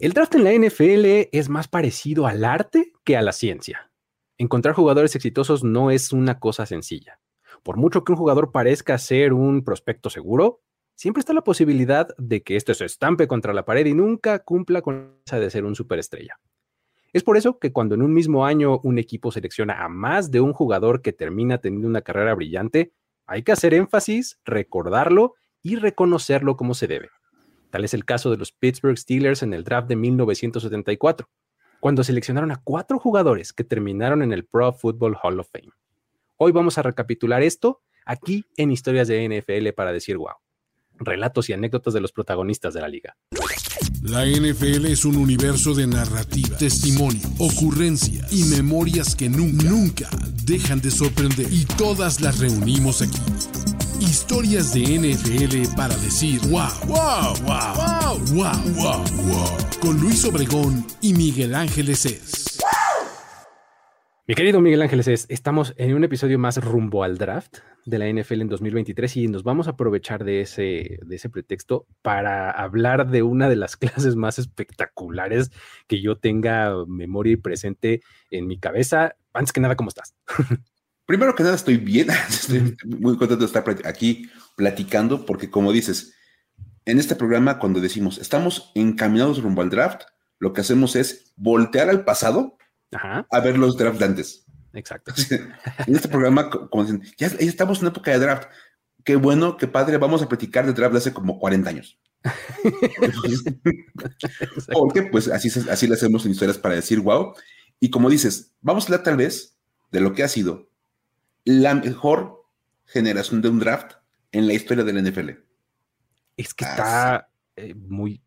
El draft en la NFL es más parecido al arte que a la ciencia. Encontrar jugadores exitosos no es una cosa sencilla. Por mucho que un jugador parezca ser un prospecto seguro, siempre está la posibilidad de que este se estampe contra la pared y nunca cumpla con esa de ser un superestrella. Es por eso que cuando en un mismo año un equipo selecciona a más de un jugador que termina teniendo una carrera brillante, hay que hacer énfasis, recordarlo y reconocerlo como se debe. Tal es el caso de los Pittsburgh Steelers en el draft de 1974, cuando seleccionaron a cuatro jugadores que terminaron en el Pro Football Hall of Fame. Hoy vamos a recapitular esto aquí en Historias de NFL para decir wow. Relatos y anécdotas de los protagonistas de la liga. La NFL es un universo de narrativa, testimonio, ocurrencia y memorias que nunca, nunca dejan de sorprender. Y todas las reunimos aquí. Historias de NFL para decir wow, wow, wow, wow, wow, wow. Con Luis Obregón y Miguel Ángeles es. Mi querido Miguel Ángeles, estamos en un episodio más rumbo al draft de la NFL en 2023 y nos vamos a aprovechar de ese, de ese pretexto para hablar de una de las clases más espectaculares que yo tenga memoria y presente en mi cabeza. Antes que nada, ¿cómo estás? Primero que nada, estoy bien, estoy muy contento de estar aquí platicando porque como dices, en este programa cuando decimos estamos encaminados rumbo al draft, lo que hacemos es voltear al pasado a ver los drafts de antes. Exacto. en este programa, como dicen, ya, estamos en época de draft. Qué bueno, qué padre, vamos a platicar de draft de hace como 40 años. Porque pues así, así le hacemos en historias para decir wow. Y como dices, vamos a hablar tal vez de lo que ha sido la mejor generación de un draft en la historia del NFL. Es que está eh, muy,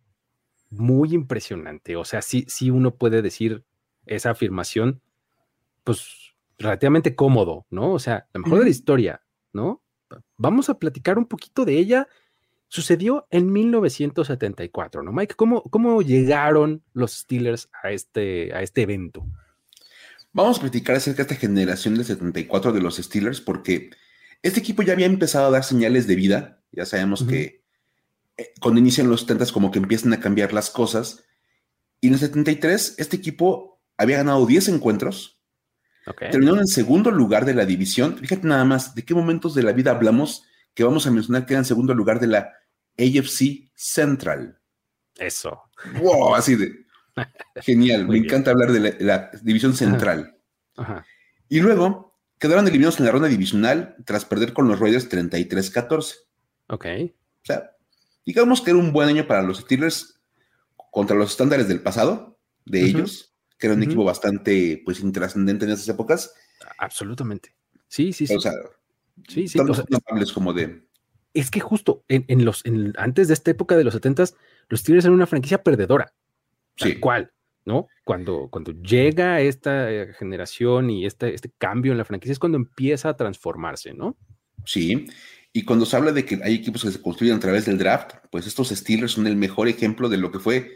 muy impresionante. O sea, sí, sí uno puede decir esa afirmación, pues relativamente cómodo, ¿no? O sea, la mejor de la historia, ¿no? Vamos a platicar un poquito de ella. Sucedió en 1974, ¿no, Mike? ¿Cómo, cómo llegaron los Steelers a este, a este evento? Vamos a platicar acerca de esta generación del 74 de los Steelers porque este equipo ya había empezado a dar señales de vida. Ya sabemos que eh, cuando inician los 70 como que empiezan a cambiar las cosas. Y en el 73 este equipo había ganado 10 encuentros. Terminaron en segundo lugar de la división. Fíjate nada más, ¿de qué momentos de la vida hablamos que vamos a mencionar que era en segundo lugar de la AFC Central? Eso. Wow, así de. Genial, me encanta hablar de la, división central. Y luego quedaron eliminados en la ronda divisional tras perder con los Raiders 33-14. Ok. O sea, digamos que era un buen año para los Steelers contra los estándares del pasado de ellos que era un equipo bastante, pues, intrascendente en esas épocas. Absolutamente. Sí, sí, sí. O sea, sí, sí. como de... Es que justo en, los, antes de esta época de los 70 los Steelers eran una franquicia perdedora. Sí. ¿Cuál? ¿no? Cuando, cuando llega esta eh, generación y este, este cambio en la franquicia es cuando empieza a transformarse, ¿no? Sí, y cuando se habla de que hay equipos que se construyen a través del draft, pues estos Steelers son el mejor ejemplo de lo que fue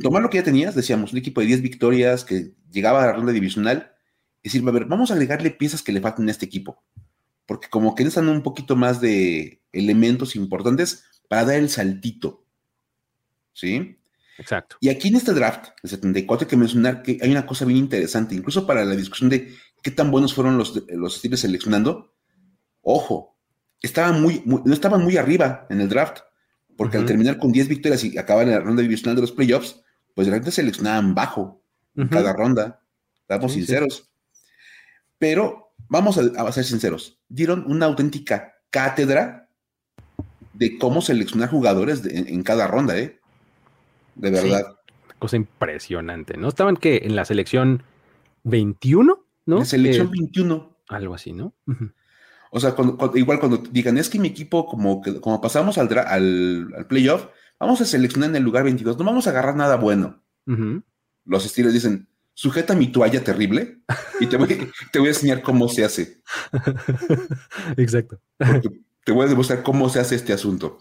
Tomar lo que ya tenías, decíamos, un equipo de 10 victorias que llegaba a la ronda divisional, y decir, a ver, vamos a agregarle piezas que le faltan a este equipo, porque como que necesitan un poquito más de elementos importantes para dar el saltito. ¿Sí? Exacto. Y aquí en este draft, el 74, hay que mencionar que hay una cosa bien interesante, incluso para la discusión de qué tan buenos fueron los, los estilos seleccionando. Ojo, estaban muy, no estaban muy arriba en el draft porque al terminar con 10 victorias y acabar en la ronda divisional de los playoffs, pues de repente seleccionaban bajo en cada ronda, estamos sinceros. Pero vamos a, ser sinceros, dieron una auténtica cátedra de cómo seleccionar jugadores en, cada ronda, ¿eh? De verdad. cosa impresionante, ¿no? Estaban que en la selección 21, ¿no? La selección 21. Algo así, ¿no? O sea, igual cuando digan, es que mi equipo, como, que, como pasamos al, al, playoff, vamos a seleccionar en el lugar 22, no vamos a agarrar nada bueno. Los estilos dicen, sujeta mi toalla terrible y te voy, te voy a enseñar cómo se hace. Exacto. te voy a demostrar cómo se hace este asunto.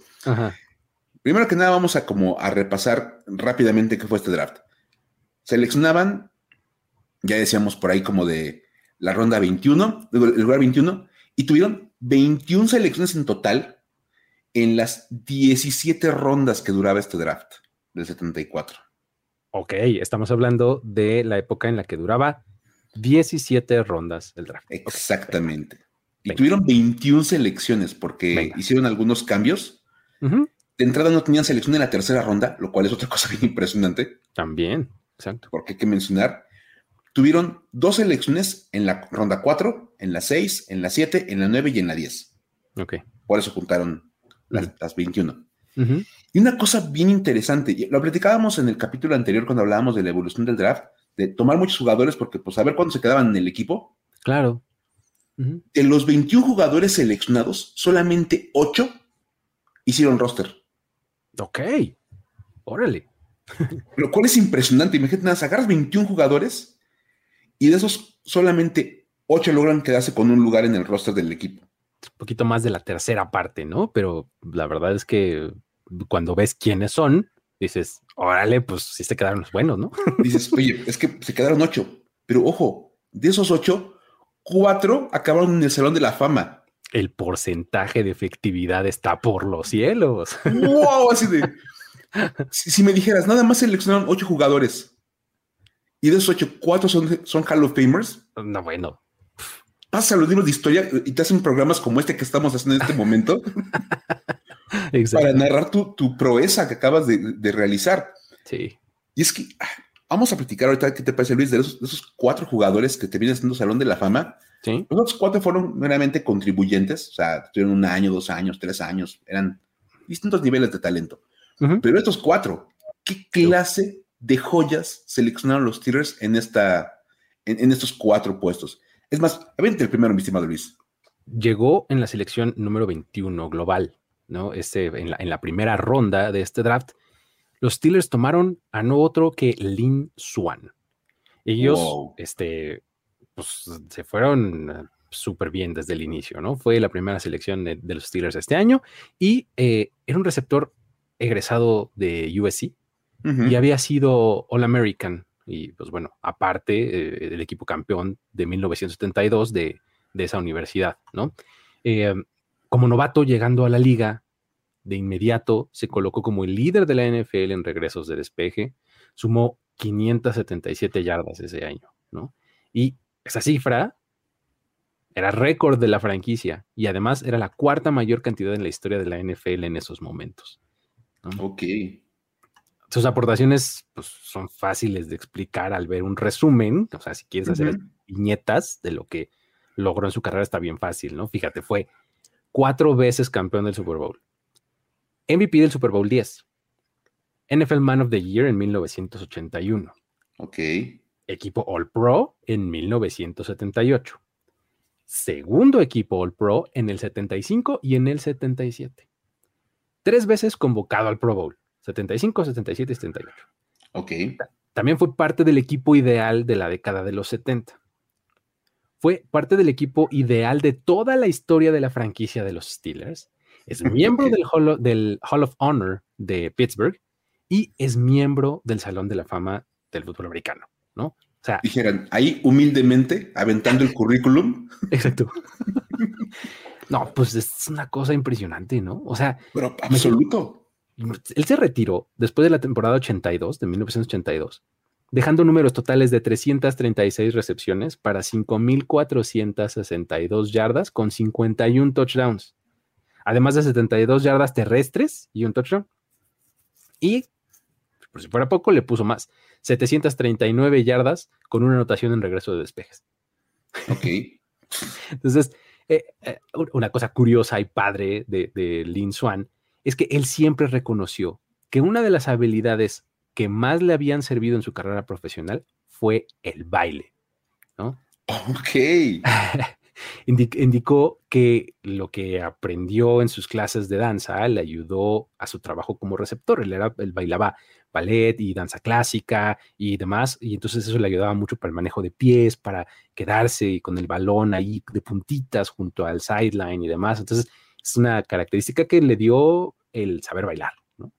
Primero que nada, vamos a como a repasar rápidamente qué fue este draft. Seleccionaban, ya decíamos por ahí como de la ronda 21, el lugar 21, y tuvieron 21 selecciones en total en las 17 rondas que duraba este draft del 74. Ok, estamos hablando de la época en la que duraba 17 rondas el draft. Exactamente. Y tuvieron 21 selecciones porque hicieron algunos cambios. De entrada no tenían selección en la tercera ronda, lo cual es otra cosa bien impresionante. También, exacto. Porque hay que mencionar, tuvieron dos selecciones en la ronda 4, en la 6, en la 7, en la 9 y en la 10. Ok. Por eso juntaron las, 21. Y una cosa bien interesante, lo platicábamos en el capítulo anterior cuando hablábamos de la evolución del draft, de tomar muchos jugadores porque pues a ver cuándo se quedaban en el equipo. Claro. De los 21 jugadores seleccionados, solamente 8 hicieron roster. Ok. Órale. Lo cual es impresionante. Imagínate, nada, agarras 21 jugadores y de esos solamente 8 logran quedarse con un lugar en el roster del equipo. Un poquito más de la tercera parte, ¿no? Pero la verdad es que cuando ves quiénes son, dices, órale, pues sí se quedaron los buenos, ¿no? Dices, oye, es que se quedaron 8, pero ojo, de esos 8, cuatro acabaron en el Salón de la Fama. El porcentaje de efectividad está por los cielos. ¡Wow! Así de. si, me dijeras, nada más seleccionaron ocho jugadores y de esos ocho, cuatro son, son Hall of Famers. No, bueno. Pasa los libros de historia y te hacen programas como este que estamos haciendo en este momento para narrar tu, proeza que acabas de, realizar. Sí. Y es que ah, Vamos a platicar ahorita qué te parece, Luis, de esos, cuatro jugadores que te vienen haciendo Salón de la Fama. Sí. Los cuatro fueron meramente contribuyentes, o sea, tuvieron un año, dos años, tres años, eran distintos niveles de talento. Pero estos cuatro, ¿qué clase de joyas seleccionaron los Steelers en, esta, en, estos cuatro puestos? Es más, aviente el primero, mi estimado Luis. Llegó en la selección número 21 global, ¿no? Este, en, la, en la primera ronda de este draft los Steelers tomaron a no otro que Lin Swan. Ellos, este, pues, se fueron eh, súper bien desde el inicio, ¿no? Fue la primera selección de, los Steelers este año y eh, era un receptor egresado de USC y había sido All American y, pues bueno, aparte eh, del equipo campeón de 1972 de, de esa universidad, ¿no? como novato llegando a la liga, de inmediato se colocó como el líder de la NFL en regresos de despeje, sumó 577 yardas ese año, ¿no? Y esa cifra era récord de la franquicia y además era la cuarta mayor cantidad en la historia de la NFL en esos momentos. Ok. Sus aportaciones pues, son fáciles de explicar al ver un resumen, o sea, si quieres hacer viñetas de lo que logró en su carrera está bien fácil, ¿no? Fíjate, fue cuatro veces campeón del Super Bowl, MVP del Super Bowl 10. NFL Man of the Year en 1981. Ok. Equipo All Pro en 1978. Segundo equipo All Pro en el 75 y en el 77. Tres veces convocado al Pro Bowl. 75, 77 y 78. Ok. También fue parte del equipo ideal de la década de los 70. Fue parte del equipo ideal de toda la historia de la franquicia de los Steelers es miembro del Hall, del Hall of Honor de Pittsburgh y es miembro del Salón de la Fama del fútbol americano, ¿no? O sea, dijeran ahí humildemente aventando el currículum. Exacto. no, pues es una cosa impresionante, ¿no? O sea, pero absoluto. Él se retiró después de la temporada 82, de 1982, dejando números totales de 336 recepciones para 5.462 yardas con 51 touchdowns además de 72 yardas terrestres y un touchdown. Y, por si fuera poco, le puso más, 739 yardas con una anotación en regreso de despejes. Ok. Entonces, eh, eh, una cosa curiosa y padre de, de Lin Swan es que él siempre reconoció que una de las habilidades que más le habían servido en su carrera profesional fue el baile, ¿no? Ok. indicó que lo que aprendió en sus clases de danza le ayudó a su trabajo como receptor. Él, era, él bailaba ballet y danza clásica y demás, y entonces eso le ayudaba mucho para el manejo de pies, para quedarse con el balón ahí de puntitas junto al sideline y demás. Entonces es una característica que le dio el saber bailar. ¿no?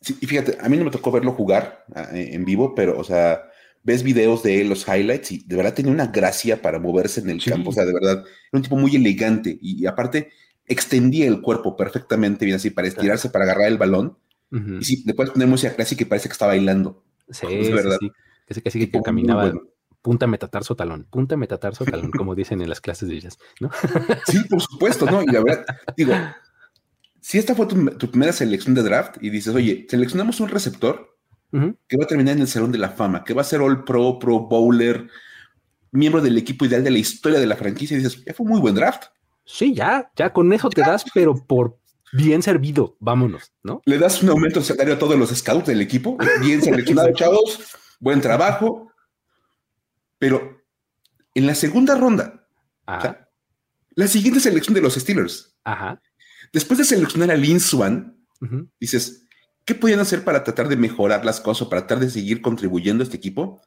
Sí, y fíjate, a mí no me tocó verlo jugar ah, en vivo, pero, o sea, ves videos de él, los highlights, y de verdad tenía una gracia para moverse en el campo. O sea, de verdad, era un tipo muy elegante y, aparte extendía el cuerpo perfectamente bien así para estirarse, para agarrar el balón. Y sí, después poner música clásica y parece que está bailando. Sí, sí, sí. Casi, casi que caminaba punta metatarso talón, punta metatarso talón, como dicen en las clases de ellas, ¿no? Sí, por supuesto, ¿no? Y la verdad, digo, si esta fue tu, primera selección de draft y dices, oye, seleccionamos un receptor que va a terminar en el Salón de la Fama, que va a ser All Pro, Pro Bowler, miembro del equipo ideal de la historia de la franquicia, y dices, ya fue un muy buen draft. Sí, ya, ya con eso te das, pero por bien servido, vámonos, ¿no? Le das un aumento de salario a todos los scouts del equipo, bien seleccionados, chavos, buen trabajo, pero en la segunda ronda, la siguiente selección de los Steelers, después de seleccionar a Lin Swan, dices, ¿qué podían hacer para tratar de mejorar las cosas, para tratar de seguir contribuyendo a este equipo?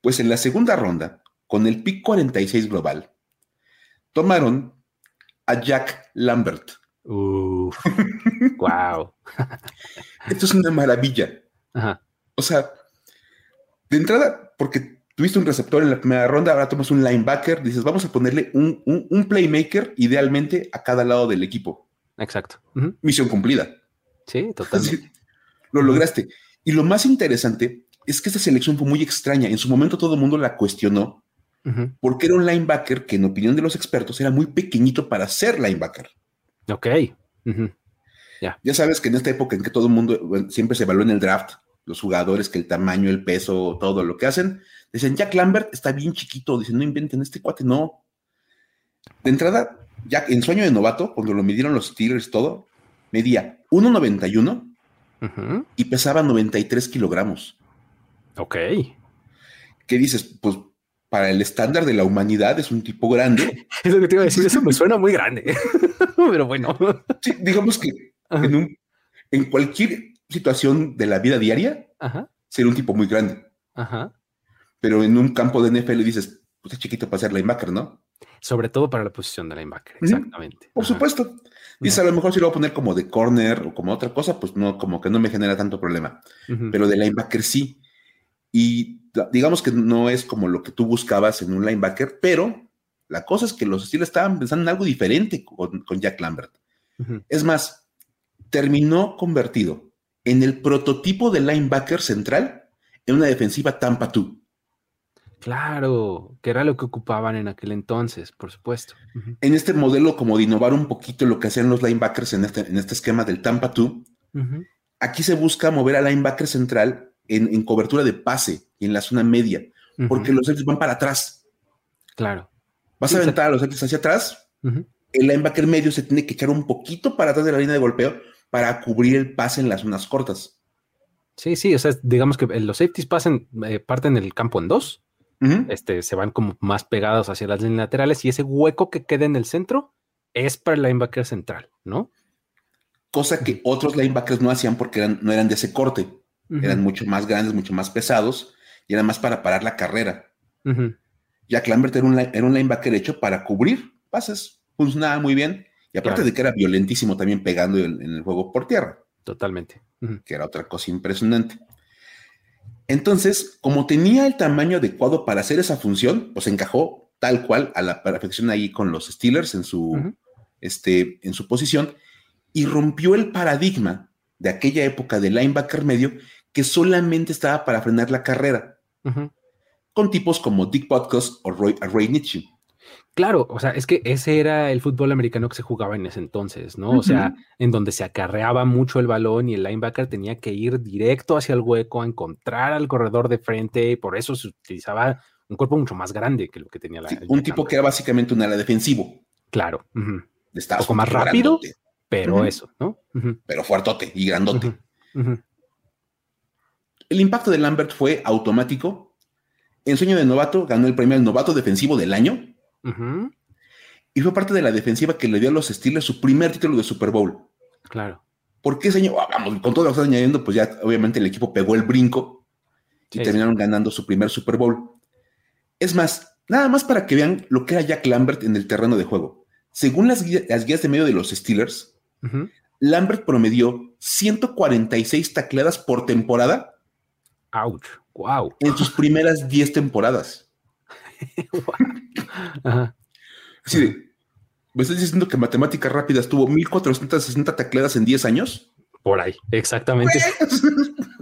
Pues en la segunda ronda, con el pick 46 global, tomaron a Jack Lambert. wow. Esto es una maravilla. O sea, de entrada, porque tuviste un receptor en la primera ronda, ahora tomas un linebacker, dices, vamos a ponerle un, playmaker idealmente a cada lado del equipo. Exacto. Misión cumplida. Sí, totalmente. lo lograste. Y lo más interesante es que esta selección fue muy extraña. En su momento todo el mundo la cuestionó porque era un linebacker que en opinión de los expertos era muy pequeñito para ser linebacker. Ok. Ya sabes que en esta época en que todo el mundo siempre se evalúa en el draft, los jugadores, que el tamaño, el peso, todo lo que hacen, dicen, Jack Lambert está bien chiquito, dicen, no inventen este cuate, no. De entrada, Jack, en sueño de novato, cuando lo midieron los Steelers, todo, medía 1,91 y pesaba 93 kilogramos. Ok. ¿Qué dices? Pues para el estándar de la humanidad es un tipo grande. es lo que te iba a decir, eso me suena muy grande, pero bueno. Sí, digamos que en, un, en cualquier situación de la vida diaria, ser un tipo muy grande. Pero en un campo de NFL dices, pues es chiquito para ser linebacker, ¿no? Sobre todo para la posición de linebacker, exactamente. Por supuesto. Dice, a lo mejor si lo voy a poner como de corner o como otra cosa, pues no, como que no me genera tanto problema. Pero de linebacker sí. Y digamos que no es como lo que tú buscabas en un linebacker, pero la cosa es que los Steelers estaban pensando en algo diferente con, Jack Lambert. Es más, terminó convertido en el prototipo de linebacker central en una defensiva Tampa 2. Claro, que era lo que ocupaban en aquel entonces, por supuesto. En este modelo, como de innovar un poquito lo que hacían los linebackers en este, en este esquema del Tampa 2, aquí se busca mover al linebacker central en, cobertura de pase y en la zona media, porque los Celtics van para atrás. Claro. Vas a aventar a los Celtics hacia atrás, el linebacker medio se tiene que echar un poquito para atrás de la línea de golpeo para cubrir el pase en las zonas cortas. Sí, sí, o sea, digamos que los safeties pasen, eh, parten el campo en dos, este, se van como más pegados hacia las líneas laterales y ese hueco que queda en el centro es para el linebacker central, ¿no? Cosa que otros linebackers no hacían porque no eran de ese corte, eran mucho más grandes, mucho más pesados y eran más para parar la carrera. Jack Lambert era un, era un linebacker hecho para cubrir pases, funcionaba muy bien y aparte de que era violentísimo también pegando en, el juego por tierra. Totalmente. Que era otra cosa impresionante. Entonces, como tenía el tamaño adecuado para hacer esa función, pues encajó tal cual a la perfección ahí con los Steelers en su, este, en su posición y rompió el paradigma de aquella época de linebacker medio que solamente estaba para frenar la carrera, con tipos como Dick Butkus o Roy, Ray Nietzsche. Claro, o sea, es que ese era el fútbol americano que se jugaba en ese entonces, ¿no? O sea, en donde se acarreaba mucho el balón y el linebacker tenía que ir directo hacia el hueco a encontrar al corredor de frente y por eso se utilizaba un cuerpo mucho más grande que lo que tenía la. un tipo que era básicamente un ala defensivo. Claro. Un poco más rápido, pero eso, ¿no? Pero fuertote y grandote. El impacto de Lambert fue automático. En sueño de novato ganó el premio al novato defensivo del año y fue parte de la defensiva que le dio a los Steelers su primer título de Super Bowl. Claro. ¿Por qué ese año? Ah, vamos, con todo lo que estás añadiendo, pues ya obviamente el equipo pegó el brinco y terminaron ganando su primer Super Bowl. Es más, nada más para que vean lo que era Jack Lambert en el terreno de juego. Según las, guías, de medio de los Steelers, Lambert promedió 146 tacleadas por temporada. ¡Auch! ¡Wow! En sus primeras 10 temporadas. Sí, ¿me estás diciendo que matemáticas rápidas tuvo 1460 tacleadas en 10 años? Por ahí, exactamente.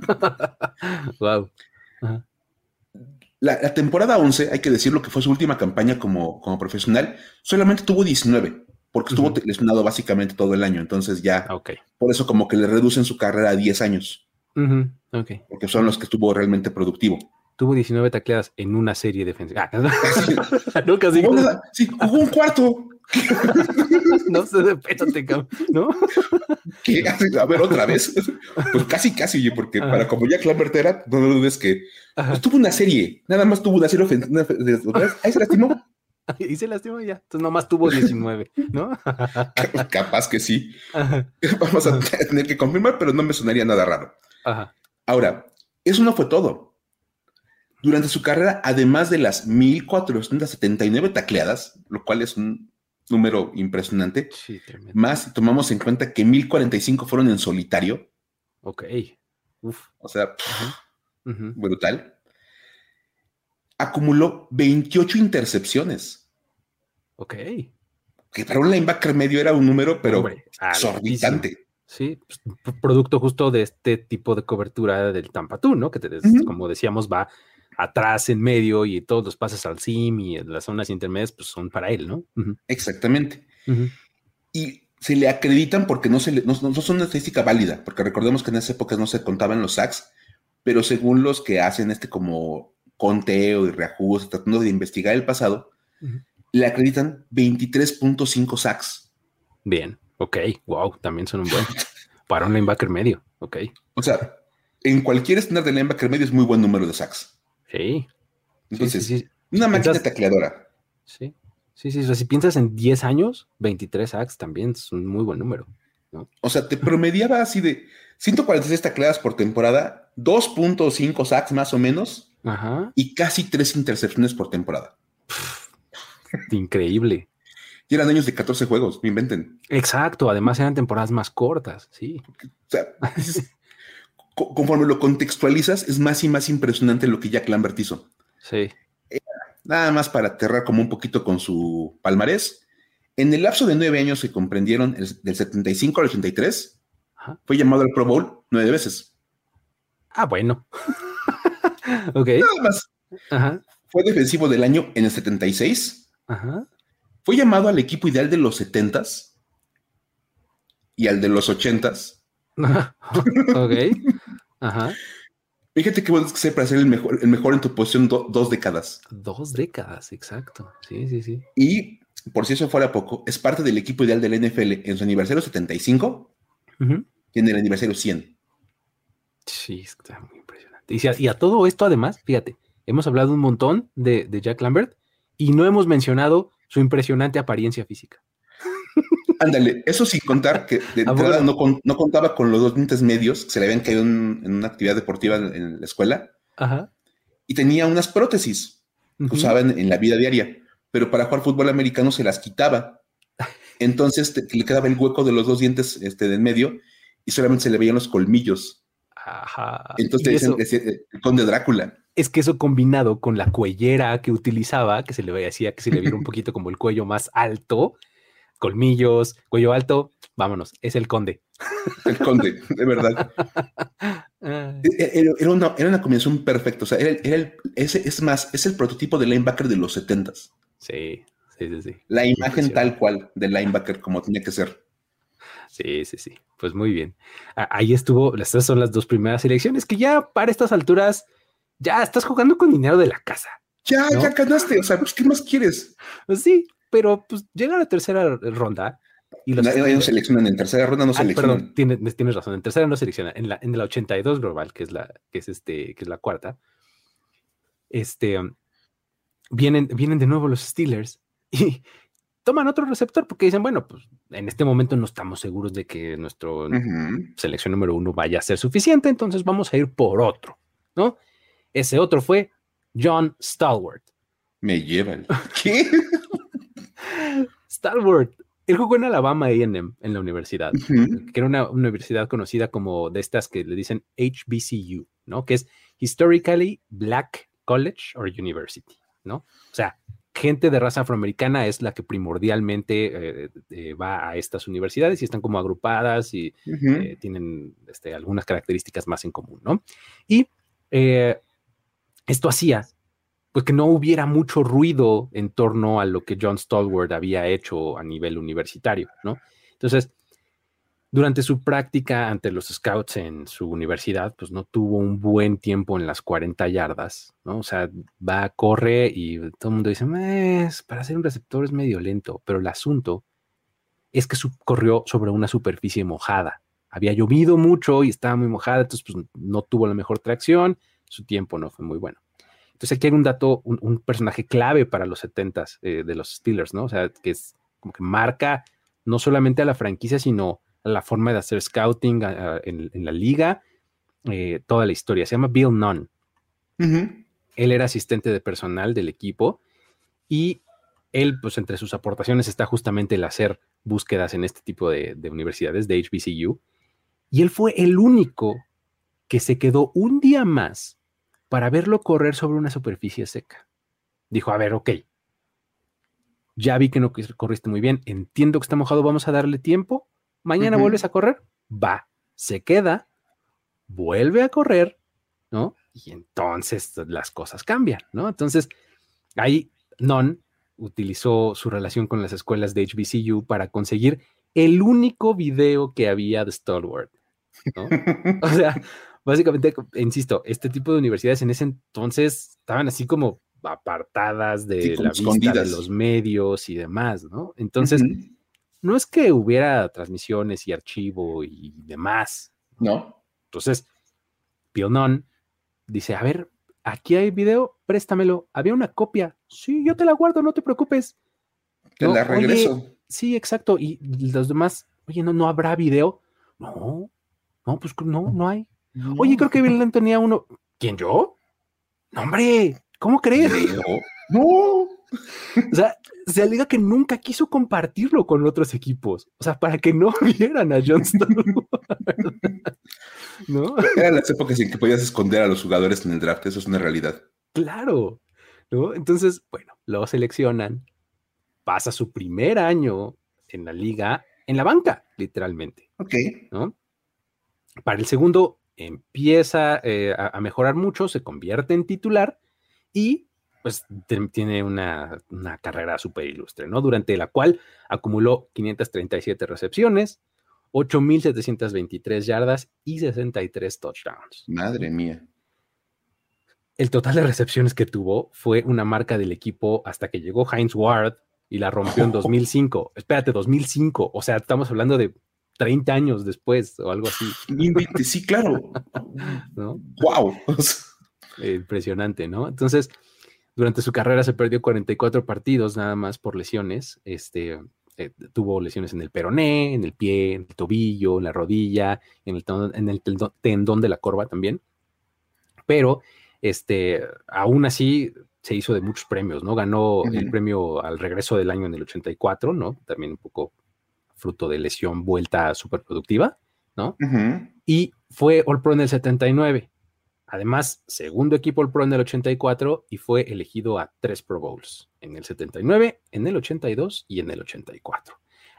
wow. La, la, temporada 11, hay que decirlo que fue su última campaña como, como profesional, solamente tuvo 19, porque estuvo uh -huh. lesionado básicamente todo el año. Entonces ya, okay. por eso como que le reducen su carrera a 10 años. Uh -huh. okay. Porque son los que estuvo realmente productivo. Tuvo 19 tacleadas en una serie defensiva. Ah, no, casi. Jugó, sí, jugó un cuarto. no sé, espérate, ¿no? ¿Qué? A ver, otra vez. Pues casi, casi, porque Ajá. para como Jack Lambert era, no dudes que pues, tuvo una serie, nada más tuvo una serie ofensiva. Ahí se lastimó. Y se lastimó ya. Entonces nomás tuvo 19, ¿no? Capaz que sí. Ajá. Vamos a tener que confirmar, pero no me sonaría nada raro. Ajá. Ahora, eso no fue todo. Durante su carrera, además de las 1479 tacleadas, lo cual es un número impresionante, sí, más si tomamos en cuenta que 1045 fueron en solitario. Ok. Uf. O sea. Uh -huh. brutal. Acumuló 28 intercepciones. Ok. Que para un linebacker medio era un número, pero exorbitante. Sí, pues, producto justo de este tipo de cobertura del Tampa Tú, ¿no? Que te, uh -huh. como decíamos va atrás, en medio y todos los pases al sim y las zonas intermedias pues son para él, ¿no? Uh -huh. Exactamente. Uh -huh. Y se le acreditan porque no, se le, no, no, son una estadística válida, porque recordemos que en esas épocas no se contaban los sacks, pero según los que hacen este como conteo y reajuste, tratando de investigar el pasado, uh -huh. le acreditan 23.5 sacks. Bien, ok, wow, también son un buen para un linebacker medio, ok. O sea, en cualquier estándar de linebacker medio es muy buen número de sacks. Sí. Entonces, sí, sí, sí. una máquina tacleadora. Sí. Sí, sí, o sea, si piensas en 10 años, 23 sacks también es un muy buen número. ¿no? O sea, te promediaba así de 146 tacleadas por temporada, 2.5 sacks más o menos, Ajá. y casi 3 intercepciones por temporada. Increíble. Y eran años de 14 juegos, me inventen. Exacto, además eran temporadas más cortas, sí. O sea, conforme lo contextualizas, es más y más impresionante lo que Jack Lambert hizo. Sí. Nada más para aterrar como un poquito con su palmarés. En el lapso de nueve años que comprendieron el, del 75 al 83, Ajá. fue llamado al Pro Bowl nueve veces. Ah, bueno. ok. Nada más. Ajá. Fue defensivo del año en el 76. Ajá. Fue llamado al equipo ideal de los 70s y al de los 80s. ok. Ajá. Fíjate qué bueno es que sea para ser el mejor, el mejor en tu posición do, dos décadas. Dos décadas, exacto. Sí, sí, sí. Y por si eso fuera poco, es parte del equipo ideal del NFL en su aniversario 75 uh -huh. y en el aniversario 100. Sí, está muy impresionante. Y a, y a, todo esto, además, fíjate, hemos hablado un montón de, de Jack Lambert y no hemos mencionado su impresionante apariencia física. Ándale, eso sin contar que de entrada no, no, contaba con los dos dientes medios que se le habían caído en, en una actividad deportiva en, en la escuela. Ajá. Y tenía unas prótesis que uh -huh. usaba en, en, la vida diaria, pero para jugar fútbol americano se las quitaba. Entonces te, le quedaba el hueco de los dos dientes este, del medio y solamente se le veían los colmillos. Ajá. Entonces dicen que es el conde Drácula. Es que eso combinado con la cuellera que utilizaba, que se le veía que se le viera un poquito como el cuello más alto, colmillos, cuello alto, vámonos, es el conde. El conde, de verdad. era, era, una, era, una, combinación perfecta. O sea, era, era el, ese, es más, es el prototipo de linebacker de los 70s. Sí, sí, sí, sí. La imagen tal cual del linebacker como tenía que ser. Sí, sí, sí. Pues muy bien. Ahí estuvo, estas son las dos primeras elecciones que ya para estas alturas ya estás jugando con dinero de la casa. Ya, ¿no? ya ganaste. O sea, pues, ¿qué más quieres? Pues sí, pero pues llega a la tercera ronda y los... No, seleccionan en tercera ronda, no ah, seleccionan. Perdón, tienes, tienes, razón, en tercera no seleccionan, en la, en la 82 global, que es la, que es este, que es la cuarta, este, vienen, vienen de nuevo los Steelers y toman otro receptor porque dicen, bueno, pues en este momento no estamos seguros de que nuestro uh -huh. selección número uno vaya a ser suficiente, entonces vamos a ir por otro, ¿no? Ese otro fue John Stalwart. Me llevan. ¿Qué? Stalwart. Él jugó en Alabama AM en la universidad, uh -huh. que era una universidad conocida como de estas que le dicen HBCU, ¿no? Que es Historically Black College or University, ¿no? O sea, gente de raza afroamericana es la que primordialmente eh, va a estas universidades y están como agrupadas y tienen este, algunas características más en común, ¿no? Y esto hacía pues que no hubiera mucho ruido en torno a lo que John Stallworth había hecho a nivel universitario, ¿no? Entonces, durante su práctica ante los scouts en su universidad, pues no tuvo un buen tiempo en las 40 yardas, ¿no? O sea, va, corre y todo el mundo dice, para ser un receptor es medio lento, pero el asunto es que corrió sobre una superficie mojada. Había llovido mucho y estaba muy mojada, entonces pues no tuvo la mejor tracción, su tiempo no fue muy bueno. Entonces aquí hay un dato, un, personaje clave para los 70s eh, de los Steelers, ¿no? O sea, que es como que marca no solamente a la franquicia, sino la forma de hacer scouting en, la liga, eh, toda la historia. Se llama Bill Nunn. Él era asistente de personal del equipo y él, pues entre sus aportaciones está justamente el hacer búsquedas en este tipo de, de universidades, de HBCU. Y él fue el único que se quedó un día más para verlo correr sobre una superficie seca. Dijo, a ver, ok, ya vi que no corriste muy bien, entiendo que está mojado, vamos a darle tiempo mañana vuelves a correr, va, se queda, vuelve a correr, ¿no? Y entonces las cosas cambian, ¿no? Entonces, ahí Non utilizó su relación con las escuelas de HBCU para conseguir el único video que había de Stalwart, ¿no? o sea, básicamente, insisto, este tipo de universidades en ese entonces estaban así como apartadas de la vista de los medios y demás, ¿no? Entonces, no es que hubiera transmisiones y archivo y demás. No. Entonces, Pionón dice, a ver, aquí hay video, préstamelo. Había una copia. Sí, yo te la guardo, no te preocupes. Te la regreso. sí, exacto. Y los demás, oye, no, no habrá video. No, no, pues no, no hay. Oye, creo que Bill tenía uno. ¿Quién yo? No, hombre, ¿cómo crees? No. O sea, se alega que nunca quiso compartirlo con otros equipos. O sea, para que no vieran a Johnston. ¿No? Eran las épocas en que podías esconder a los jugadores en el draft, eso es una realidad. Claro. ¿no? Entonces, bueno, lo seleccionan. Pasa su primer año en la liga, en la banca, literalmente. Ok. ¿no? Para el segundo empieza eh, a mejorar mucho, se convierte en titular y pues tiene una, carrera súper ilustre, ¿no? Durante la cual acumuló 537 recepciones, 8.723 yardas y 63 touchdowns. Madre mía. El total de recepciones que tuvo fue una marca del equipo hasta que llegó Heinz Ward y la rompió en 2005. Espérate, 2005. O sea, estamos hablando de 30 años después o algo así. Sí, claro. ¿No? ¡Wow! Impresionante, ¿no? Entonces, durante su carrera se perdió 44 partidos nada más por lesiones. Este, eh, tuvo lesiones en el peroné, en el pie, en el tobillo, en la rodilla, en el, en el tendón de la corva también. Pero este, aún así se hizo de muchos premios, ¿no? Ganó el premio al regreso del año en el 84, ¿no? También un poco fruto de lesión vuelta súper productiva, ¿no? Y fue All Pro en el 79. Además, segundo equipo el Pro en el 84 y fue elegido a tres Pro Bowls, en el 79, en el 82 y en el 84.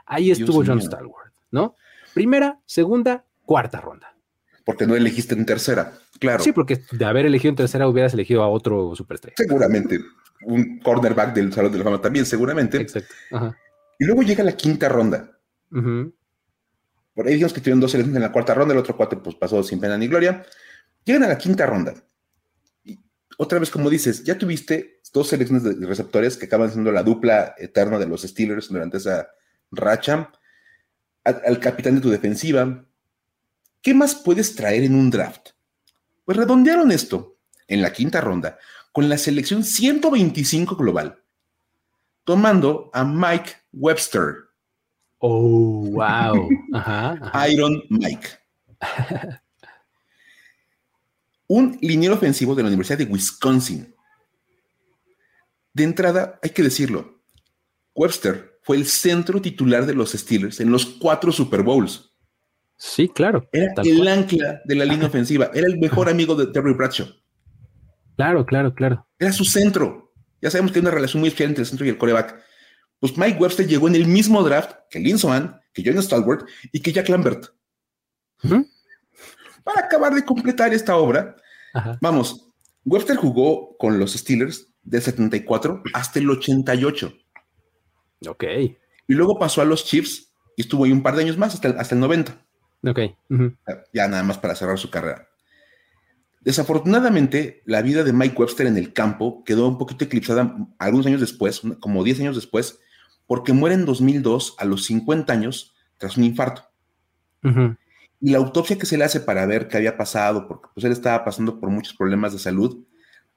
Ahí estuvo John Stallworth, ¿no? Primera, segunda, cuarta ronda. Porque no elegiste en tercera, claro. Sí, porque de haber elegido en tercera hubieras elegido a otro superestrella. Seguramente. Un cornerback del Salón de la Fama también, seguramente. Exacto. Y luego llega la quinta ronda. Por ahí dijimos que tuvieron dos selecciones en la cuarta ronda, el otro cuatro pues pasó sin pena ni gloria. Llegan a la quinta ronda. Y otra vez, como dices, ya tuviste dos selecciones de receptores que acaban siendo la dupla eterna de los Steelers durante esa racha. Al, capitán de tu defensiva. ¿Qué más puedes traer en un draft? Pues redondearon esto en la quinta ronda con la selección 125 global, tomando a Mike Webster. Oh, wow. Iron Mike. un liniero ofensivo de la Universidad de Wisconsin. De entrada, hay que decirlo, Webster fue el centro titular de los Steelers en los cuatro Super Bowls. Sí, claro. Era el ancla de la línea ofensiva, era el mejor amigo de Terry Bradshaw. Claro, claro, claro. Era su centro. Ya sabemos que hay una relación muy especial entre el centro y el coreback. Pues Mike Webster llegó en el mismo draft que Swan, que John Stalwart y que Jack Lambert. Para acabar de completar esta obra, vamos, Webster jugó con los Steelers del 74 hasta el 88. Ok. Y luego pasó a los Chiefs y estuvo ahí un par de años más, hasta el, hasta el 90. Ok. Ya nada más para cerrar su carrera. Desafortunadamente, la vida de Mike Webster en el campo quedó un poquito eclipsada algunos años después, como 10 años después, porque muere en 2002 a los 50 años tras un infarto. Y la autopsia que se le hace para ver qué había pasado, porque pues él estaba pasando por muchos problemas de salud,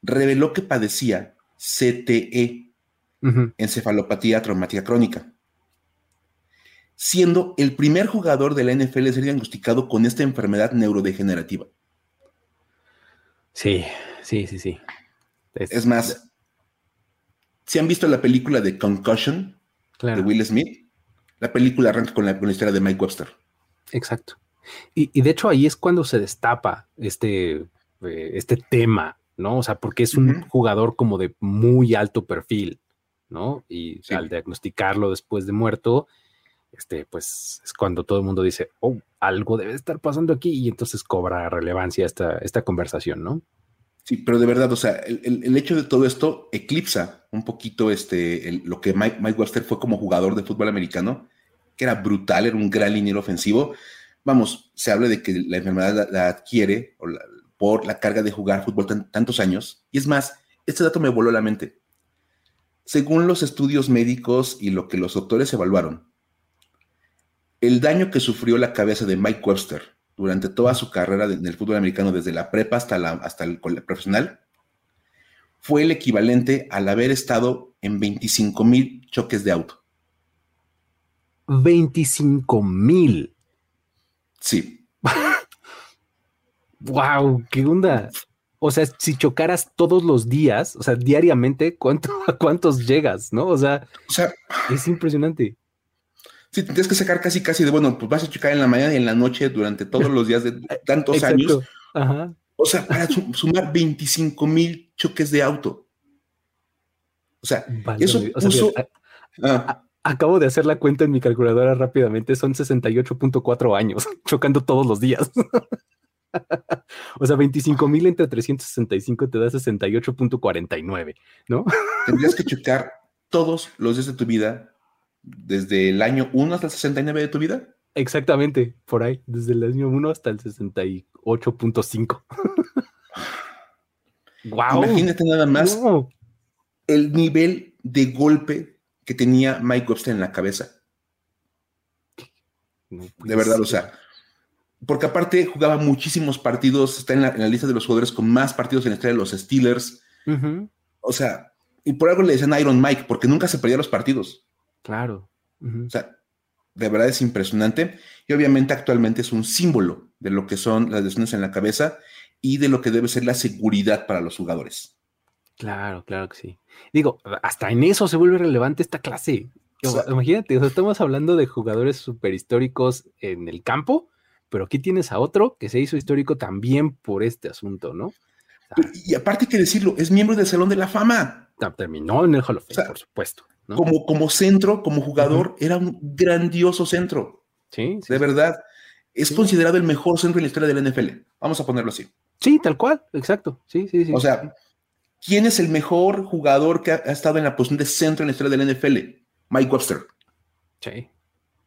reveló que padecía CTE, encefalopatía traumática crónica, siendo el primer jugador de la NFL a ser diagnosticado con esta enfermedad neurodegenerativa. Sí, sí, sí, sí. Es, más, si han visto la película de Concussion de Will Smith, la película arranca con la, historia de Mike Webster. Exacto. Y, de hecho ahí es cuando se destapa este, eh, este tema, ¿no? O sea, porque es un jugador como de muy alto perfil, ¿no? Y al diagnosticarlo después de muerto, este, pues es cuando todo el mundo dice, oh, algo debe estar pasando aquí y entonces cobra relevancia esta, esta conversación, ¿no? Sí, pero de verdad, o sea, el, hecho de todo esto eclipsa un poquito este, lo que Mike, Webster fue como jugador de fútbol americano, que era brutal, era un gran liniero ofensivo. Vamos, se habla de que la enfermedad la, adquiere por la carga de jugar fútbol tantos años. Y es más, este dato me voló la mente. Según los estudios médicos y lo que los doctores evaluaron, el daño que sufrió la cabeza de Mike Webster durante toda su carrera en el fútbol americano, desde la prepa hasta, la, hasta el profesional, fue el equivalente al haber estado en 25 mil choques de auto. 25 mil. Sí. wow, qué onda. O sea, si chocaras todos los días, o sea, diariamente, ¿cuánto, ¿a cuántos llegas? ¿No? O sea, o sea es impresionante. Sí, tienes que sacar casi, casi de, bueno, pues vas a chocar en la mañana y en la noche durante todos los días de tantos años. O sea, para sumar 25 mil choques de auto. O sea, eso puso... Ah. acabo de hacer la cuenta en mi calculadora rápidamente, son 68.4 años chocando todos los días. o sea, 25 mil entre 365 te da 68.49, ¿no? Tendrías que chocar todos los días de tu vida desde el año 1 hasta el 69 de tu vida. Exactamente, por ahí, desde el año 1 hasta el 68.5. wow. Imagínate nada más el nivel de golpe que tenía Mike Webster en la cabeza. de verdad, o sea, porque aparte jugaba muchísimos partidos, está en la, lista de los jugadores con más partidos en la historia de los Steelers. O sea, y por algo le decían Iron Mike, porque nunca se perdía los partidos. Claro. O sea, de verdad es impresionante y obviamente actualmente es un símbolo de lo que son las lesiones en la cabeza y de lo que debe ser la seguridad para los jugadores. Claro, claro que sí. Digo, hasta en eso se vuelve relevante esta clase. Imagínate, estamos hablando de jugadores super históricos en el campo, pero aquí tienes a otro que se hizo histórico también por este asunto, ¿no? y aparte hay que decirlo, es miembro del Salón de la Fama. Terminó en el Hall of Fame, por supuesto. Como, como centro, como jugador, era un grandioso centro. Sí. de verdad. Es considerado el mejor centro en la historia de la NFL. Vamos a ponerlo así. Sí, tal cual, exacto. Sí, sí, sí. O sea, ¿quién es el mejor jugador que ha, estado en la posición de centro en la historia de la NFL? Mike Webster. Sí.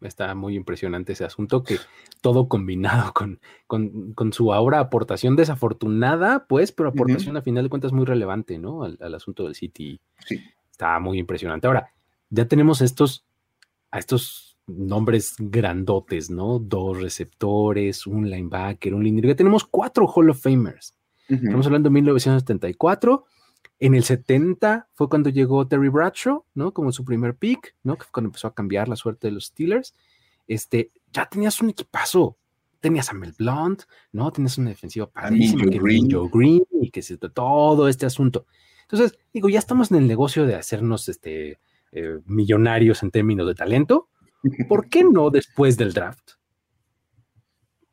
Está muy impresionante ese asunto que todo combinado con, con, su ahora aportación desafortunada, pues, pero aportación a final de cuentas muy relevante, ¿no? Al, al asunto del City. Sí. Está muy impresionante. Ahora, ya tenemos estos, a estos nombres grandotes, ¿no? Dos receptores, un linebacker, un linebacker. Ya tenemos cuatro Hall of Famers. Estamos hablando de 1974. En el 70 fue cuando llegó Terry Bradshaw, ¿no? Como su primer pick, ¿no? Que fue cuando empezó a cambiar la suerte de los Steelers. Este, ya tenías un equipazo. Tenías a Mel Blunt, ¿no? Tenías una defensiva padrísima, que Green. Joe Green y que se, todo este asunto. Entonces, digo, ya estamos en el negocio de hacernos este, eh, millonarios en términos de talento. ¿Por qué no después del draft?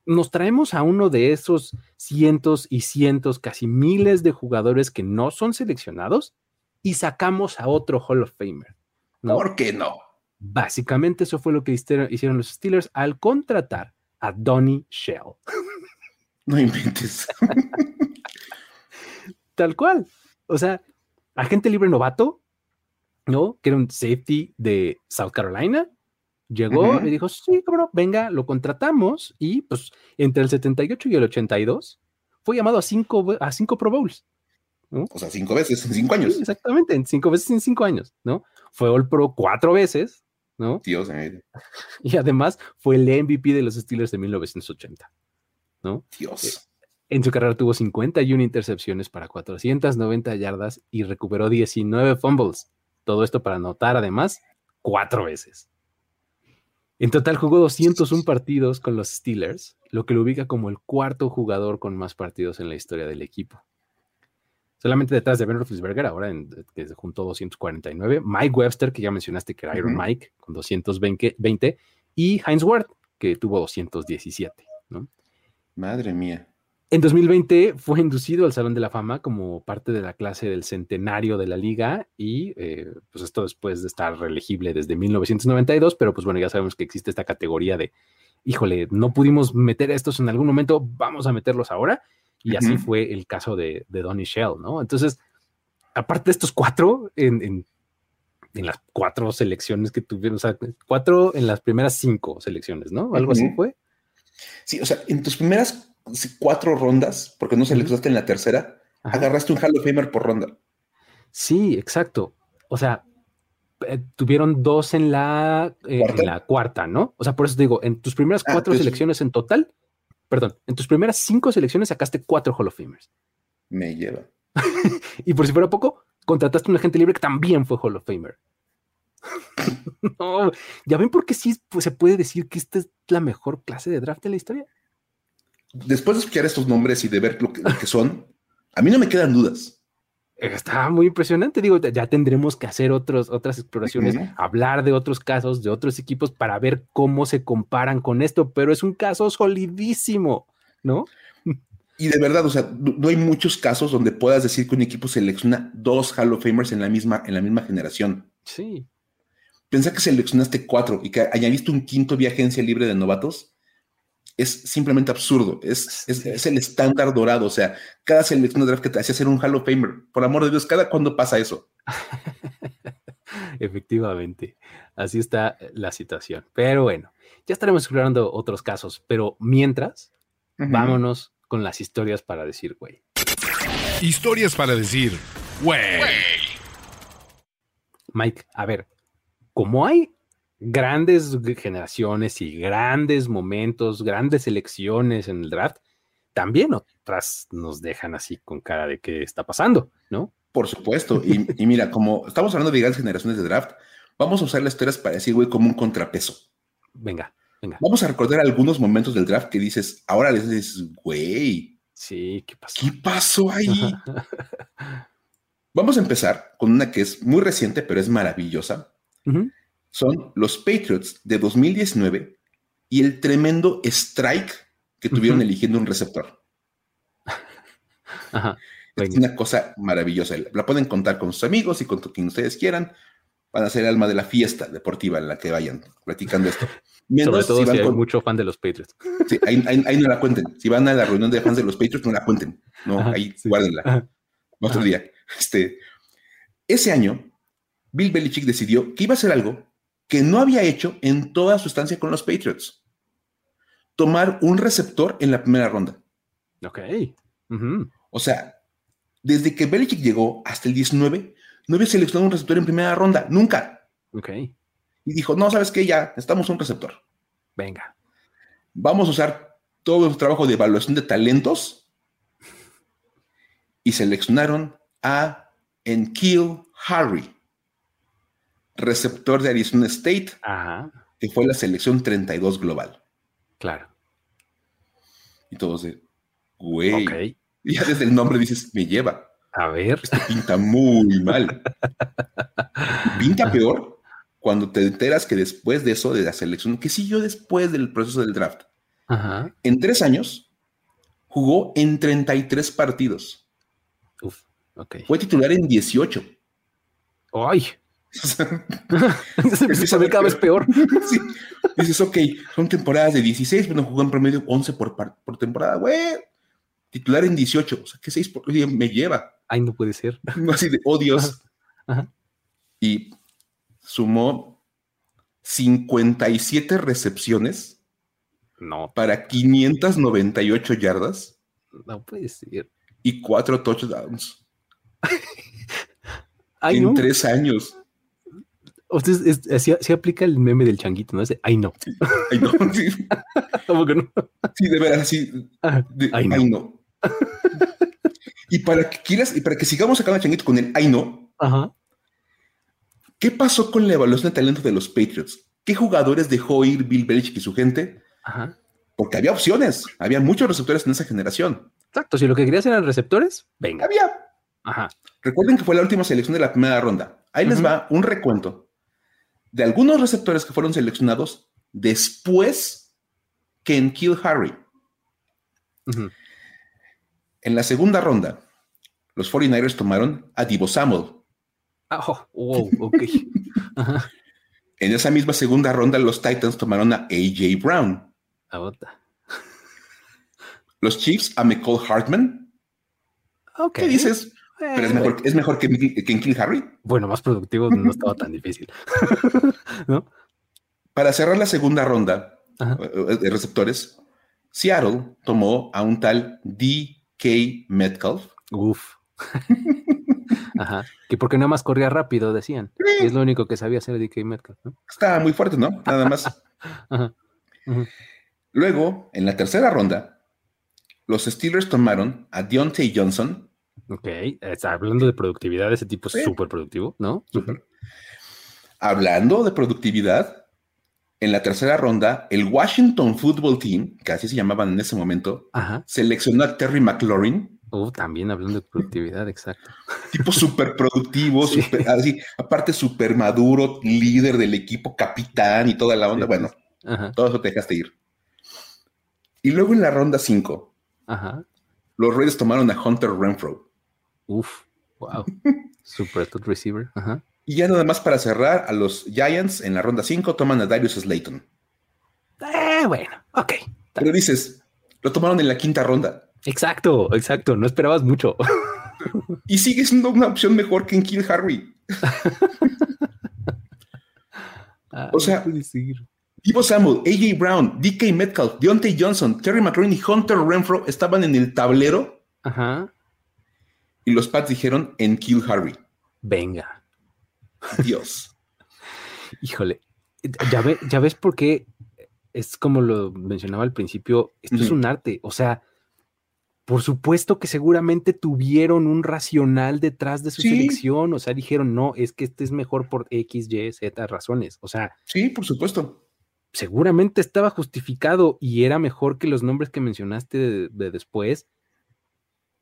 Nos traemos a uno de esos cientos y cientos, casi miles de jugadores que no son seleccionados y sacamos a otro Hall of Famer. ¿Por qué no? Básicamente eso fue lo que hicieron los Steelers al contratar a Donnie Shell. No inventes. Tal cual. O sea, agente libre novato, ¿no? Que era un safety de South Carolina. Llegó y dijo, sí, cabrón, venga, lo contratamos. Y pues entre el 78 y el 82 fue llamado a cinco, a cinco Pro Bowls. O sea, cinco veces en cinco años. exactamente, en cinco veces en cinco años, ¿no? Fue All Pro cuatro veces, ¿no? Dios Y además fue el MVP de los Steelers de 1980, ¿no? Dios. En su carrera tuvo 51 intercepciones para 490 yardas y recuperó 19 fumbles. Todo esto para anotar además cuatro veces. En total jugó 201 partidos con los Steelers, lo que lo ubica como el cuarto jugador con más partidos en la historia del equipo. Solamente detrás de Ben Roethlisberger, ahora en, que juntó 249, Mike Webster, que ya mencionaste que era Iron Mike, con 220, y Heinz Ward, que tuvo 217. Madre mía. En 2020 fue inducido al Salón de la Fama como parte de la clase del centenario de la liga y eh, pues esto después de estar reelegible desde 1992, pero pues bueno, ya sabemos que existe esta categoría de, híjole, no pudimos meter estos en algún momento, vamos a meterlos ahora. Y así fue el caso de, de Donnie Shell, ¿no? Entonces, aparte de estos cuatro, en, las cuatro selecciones que tuvieron, o sea, cuatro en las primeras cinco selecciones, ¿no? Algo así fue. Sí, o sea, en tus primeras cuatro rondas, porque no seleccionaste en la tercera, agarraste un Hall of Famer por ronda. Sí, exacto. O sea, eh, tuvieron dos en la, eh, ¿Cuarta? la cuarta, ¿no? O sea, por eso digo, en tus primeras ah, cuatro selecciones en total, perdón, en tus primeras cinco selecciones sacaste cuatro Hall of Famers. Me lleva. y por si fuera poco, contrataste un agente libre que también fue Hall of Famer. no, ya ven por qué sí pues, se puede decir que esta es la mejor clase de draft de la historia después de escuchar estos nombres y de ver lo que, son, a mí no me quedan dudas. Está muy impresionante. Digo, ya tendremos que hacer otros, otras exploraciones, hablar de otros casos, de otros equipos para ver cómo se comparan con esto, pero es un caso solidísimo, ¿no? Y de verdad, o sea, no hay muchos casos donde puedas decir que un equipo selecciona dos Hall of Famers en la misma, en la misma generación. Sí. Piensa que seleccionaste cuatro y que añadiste un quinto vía agencia libre de novatos es simplemente absurdo. Es, es, el estándar dorado. O sea, cada selección de draft que te hace hacer un Hall of Famer. Por amor de Dios, ¿cada cuándo pasa eso? Efectivamente, así está la situación. Pero bueno, ya estaremos explorando otros casos. Pero mientras, vámonos con las historias para decir, güey. Historias para decir, güey. Mike, a ver, como hay grandes generaciones y grandes momentos, grandes elecciones en el draft, también otras nos dejan así con cara de qué está pasando, ¿no? Por supuesto. Y, mira, como estamos hablando de grandes generaciones de draft, vamos a usar las historias para decir, güey, como un contrapeso. Venga, venga. Vamos a recordar algunos momentos del draft que dices, ahora les dices, güey. Sí, ¿qué pasó? ¿Qué pasó ahí? vamos a empezar con una que es muy reciente, pero es maravillosa son los Patriots de 2019 y el tremendo strike que tuvieron eligiendo un receptor. es una cosa maravillosa. La pueden contar con sus amigos y con quien ustedes quieran. Van a ser el alma de la fiesta deportiva en la que vayan platicando esto. Sobre todo si, hay mucho fan de los Patriots. Sí, ahí, no la cuenten. Si van a la reunión de fans de los Patriots, no la cuenten. No, ahí guárdenla. Otro día. Este, ese año, Bill Belichick decidió que iba a hacer algo que no había hecho en toda su estancia con los Patriots. Tomar un receptor en la primera ronda. Ok. O sea, desde que Belichick llegó hasta el 19, no había seleccionado un receptor en primera ronda. Nunca. Ok. Y dijo, no, ¿sabes qué? Ya, estamos un receptor. Venga. Vamos a usar todo nuestro trabajo de evaluación de talentos y seleccionaron a Enkeel Harry receptor de Arizona State, que fue la selección 32 global. Claro. Y todos de, güey. Ya desde el nombre dices, me lleva. A ver. Esto pinta muy mal. pinta peor cuando te enteras que después de eso, de la selección, que siguió después del proceso del draft, en tres años, jugó en 33 partidos. Uf, ok. Fue titular en 18 ¡Ay! Se empieza a ver cada vez peor. Sí. Dices, ok, son temporadas de 16, bueno, jugó en promedio 11 por, por temporada, güey. Titular en 18, o sea, ¿qué 6 por día me lleva? Ay, no puede ser. Así de, oh Dios. Ajá. Y sumó 57 recepciones No, para 598 yardas no puede ser. y 4 touchdowns Ay, en no. 3 años. Ustedes, es- sí, sí aplica el meme del changuito, ¿no? Ese, ay, no. Ay, no, sí, ¿Cómo que no? sí, de veras, así. Ajá. de- Ay, ay, no. y para que quieras, y para que sigamos sacando a changuito con el ay no, Ajá. ¿qué pasó con la evaluación de talento de los Patriots? ¿Qué jugadores dejó ir Bill Belichick y su gente? Ajá. Porque había opciones, había muchos receptores en esa generación. Exacto. Si lo que querías eran receptores, venga. Había. Ajá. Recuerden que fue la última selección de la primera ronda. Ahí les va un recuento de algunos receptores que fueron seleccionados después que en Kill Harry. En la segunda ronda, los 49ers tomaron a Divo Samuel. Ah, oh, wow, ok. Ajá. En esa misma segunda ronda, los Titans tomaron a AJ Brown. Ahota. Los Chiefs a McCall Hartman. Ok. ¿Qué dices? Eh, Pero es mejor, es mejor que, que en Kill Harry. Bueno, más productivo no estaba tan difícil. ¿No? Para cerrar la segunda ronda Ajá. eh, de receptores, Seattle tomó a un tal DK Metcalf. Uf. Ajá. Que porque nada más corría rápido, decían. Y es lo único que sabía hacer DK Metcalf, ¿no? Estaba muy fuerte, ¿no? Nada más. Ajá. Luego, en la tercera ronda, los Steelers tomaron a Deontay Johnson. Ok. Está hablando de productividad, ese tipo es Sí. súper productivo, ¿no? Hablando de productividad, en la tercera ronda, el Washington Football Team, que así se llamaban en ese momento, Ajá. seleccionó a Terry McLaurin, Uh, también hablando de productividad, exacto. tipo súper productivo, Sí. súper- así, aparte súper maduro, líder del equipo, capitán y toda la onda. Sí, bueno, Ajá. todo eso te dejaste ir. Y luego en la ronda 5, Ajá. los Raiders tomaron a Hunter Renfro. Uf. Wow. Super good receiver. Ajá. Y ya nada más para cerrar, a los Giants en la ronda 5 toman a Darius Slayton. Eh, bueno, ok. Pero dices, lo tomaron en la quinta ronda. Exacto, exacto. No esperabas mucho. Y sigue siendo una opción mejor que en Kill Harry. Ah, O sea-. Divo Samuel, AJ Brown, DK Metcalf, Deontay Johnson, Terry McLaurin y Hunter Renfro estaban en el tablero Ajá. Y los Pats dijeron en Kill Harry. Venga. Dios. Híjole. Ya, ve- ya ves por qué es como lo mencionaba al principio. Esto es un arte. O sea, por supuesto que seguramente tuvieron un racional detrás de su Sí. selección. O sea, dijeron, no, es que este es mejor por X, Y, Z razones. O sea, Sí, por supuesto. seguramente estaba justificado y era mejor que los nombres que mencionaste de, de después,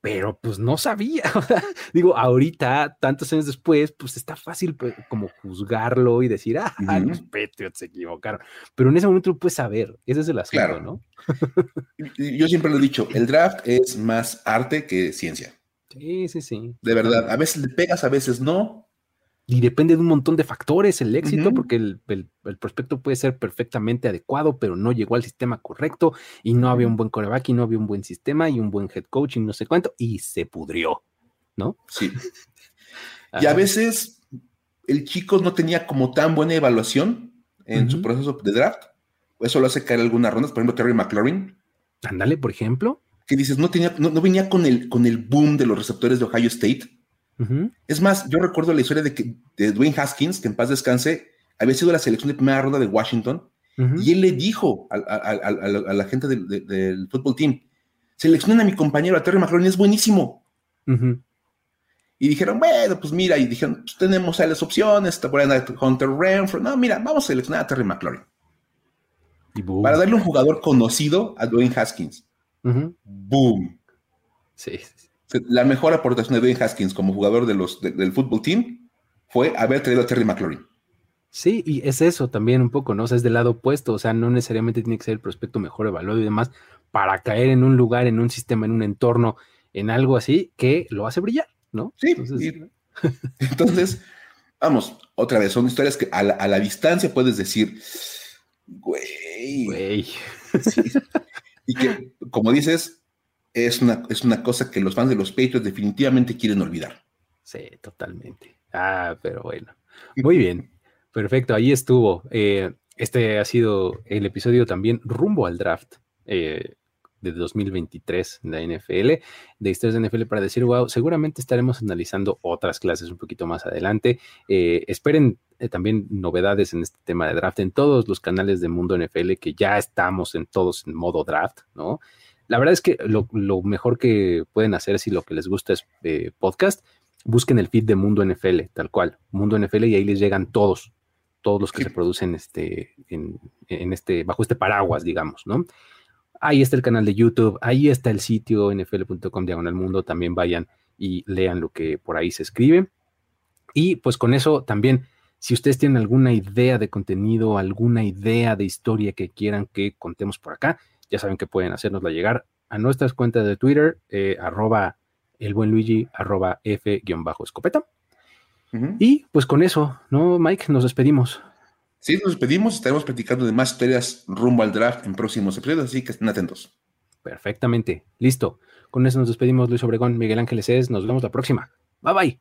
pero pues no sabía. Digo, ahorita, tantos años después, pues está fácil pues, como juzgarlo y decir, ah, los Patriots se equivocaron. Pero en ese momento lo puedes saber, ese es el asunto, Claro. ¿no? Yo siempre lo he dicho, el draft es más arte que ciencia. Sí, sí, sí. De verdad, a veces le pegas, a veces no. Y depende de un montón de factores el éxito, porque el, el- el prospecto puede ser perfectamente adecuado, pero no llegó al sistema correcto y no había un buen coreback y no había un buen sistema y un buen head coach y no sé cuánto, y se pudrió, ¿no? Sí. Y a veces el chico no tenía como tan buena evaluación en su proceso de draft. Eso lo hace caer algunas rondas. Por ejemplo, Terry McLaurin, Ándale, por ejemplo. que dices, no, tenía, no, no venía con el, con el boom de los receptores de Ohio State. Es más, yo recuerdo la historia de, que, de Dwayne Haskins, que en paz descanse, había sido la selección de primera ronda de Washington, y él le dijo a, a- a- a la- a gente del, de- del fútbol team, seleccionen a mi compañero, a Terry McLaurin, es buenísimo. Y dijeron, bueno, pues mira, y dijeron, pues tenemos ahí las opciones, te pueden dar Hunter Renfro. No, mira, vamos a seleccionar a Terry McLaurin. Y. Para darle un jugador conocido a Dwayne Haskins. Boom. Sí, sí, La mejor aportación de Dwayne Haskins como jugador de los, de- del fútbol team fue haber traído a Terry McLaurin. Sí, y es eso también un poco, ¿no? O sea, es del lado opuesto, o sea, no necesariamente tiene que ser el prospecto mejor evaluado y demás para caer en un lugar, en un sistema, en un entorno, en algo así que lo hace brillar, ¿no? Sí, Entonces, y- Entonces, vamos, otra vez, son historias que a la, distancia puedes decir, güey. Güey. Y que, como dices, es una, es una cosa que los fans de los Patriots definitivamente quieren olvidar. Sí, totalmente. Ah, pero bueno. Muy bien. Perfecto, ahí estuvo. Eh, este ha sido el episodio también rumbo al draft. Eh, de 2023 en la NFL, de historias de NFL para decir, wow, seguramente estaremos analizando otras clases un poquito más adelante. Eh, esperen eh, también novedades en este tema de draft en todos los canales de Mundo NFL, que ya estamos en todos en modo draft, ¿no? La verdad es que lo, mejor que pueden hacer si lo que les gusta es eh, podcast, busquen el feed de Mundo NFL, tal cual, Mundo NFL, y ahí les llegan todos, todos los que se producen este, en, en, este, bajo este paraguas, digamos, ¿no? Ahí está el canal de YouTube, ahí está el sitio nfl.com diagonal mundo, también vayan y lean lo que por ahí se escribe. Y pues con eso también, si ustedes tienen alguna idea de contenido, alguna idea de historia que quieran que contemos por acá, ya saben que pueden hacernosla llegar a nuestras cuentas de Twitter, eh, arroba el buen Luigi, arroba F-escopeta. Y pues con eso, ¿no, Mike? Nos despedimos. Sí, nos despedimos. Estaremos platicando de más historias rumbo al draft en próximos episodios, así que estén atentos. Perfectamente. Listo. Con eso nos despedimos, Luis Obregón, Miguel Ángeles es. Nos vemos la próxima. Bye bye.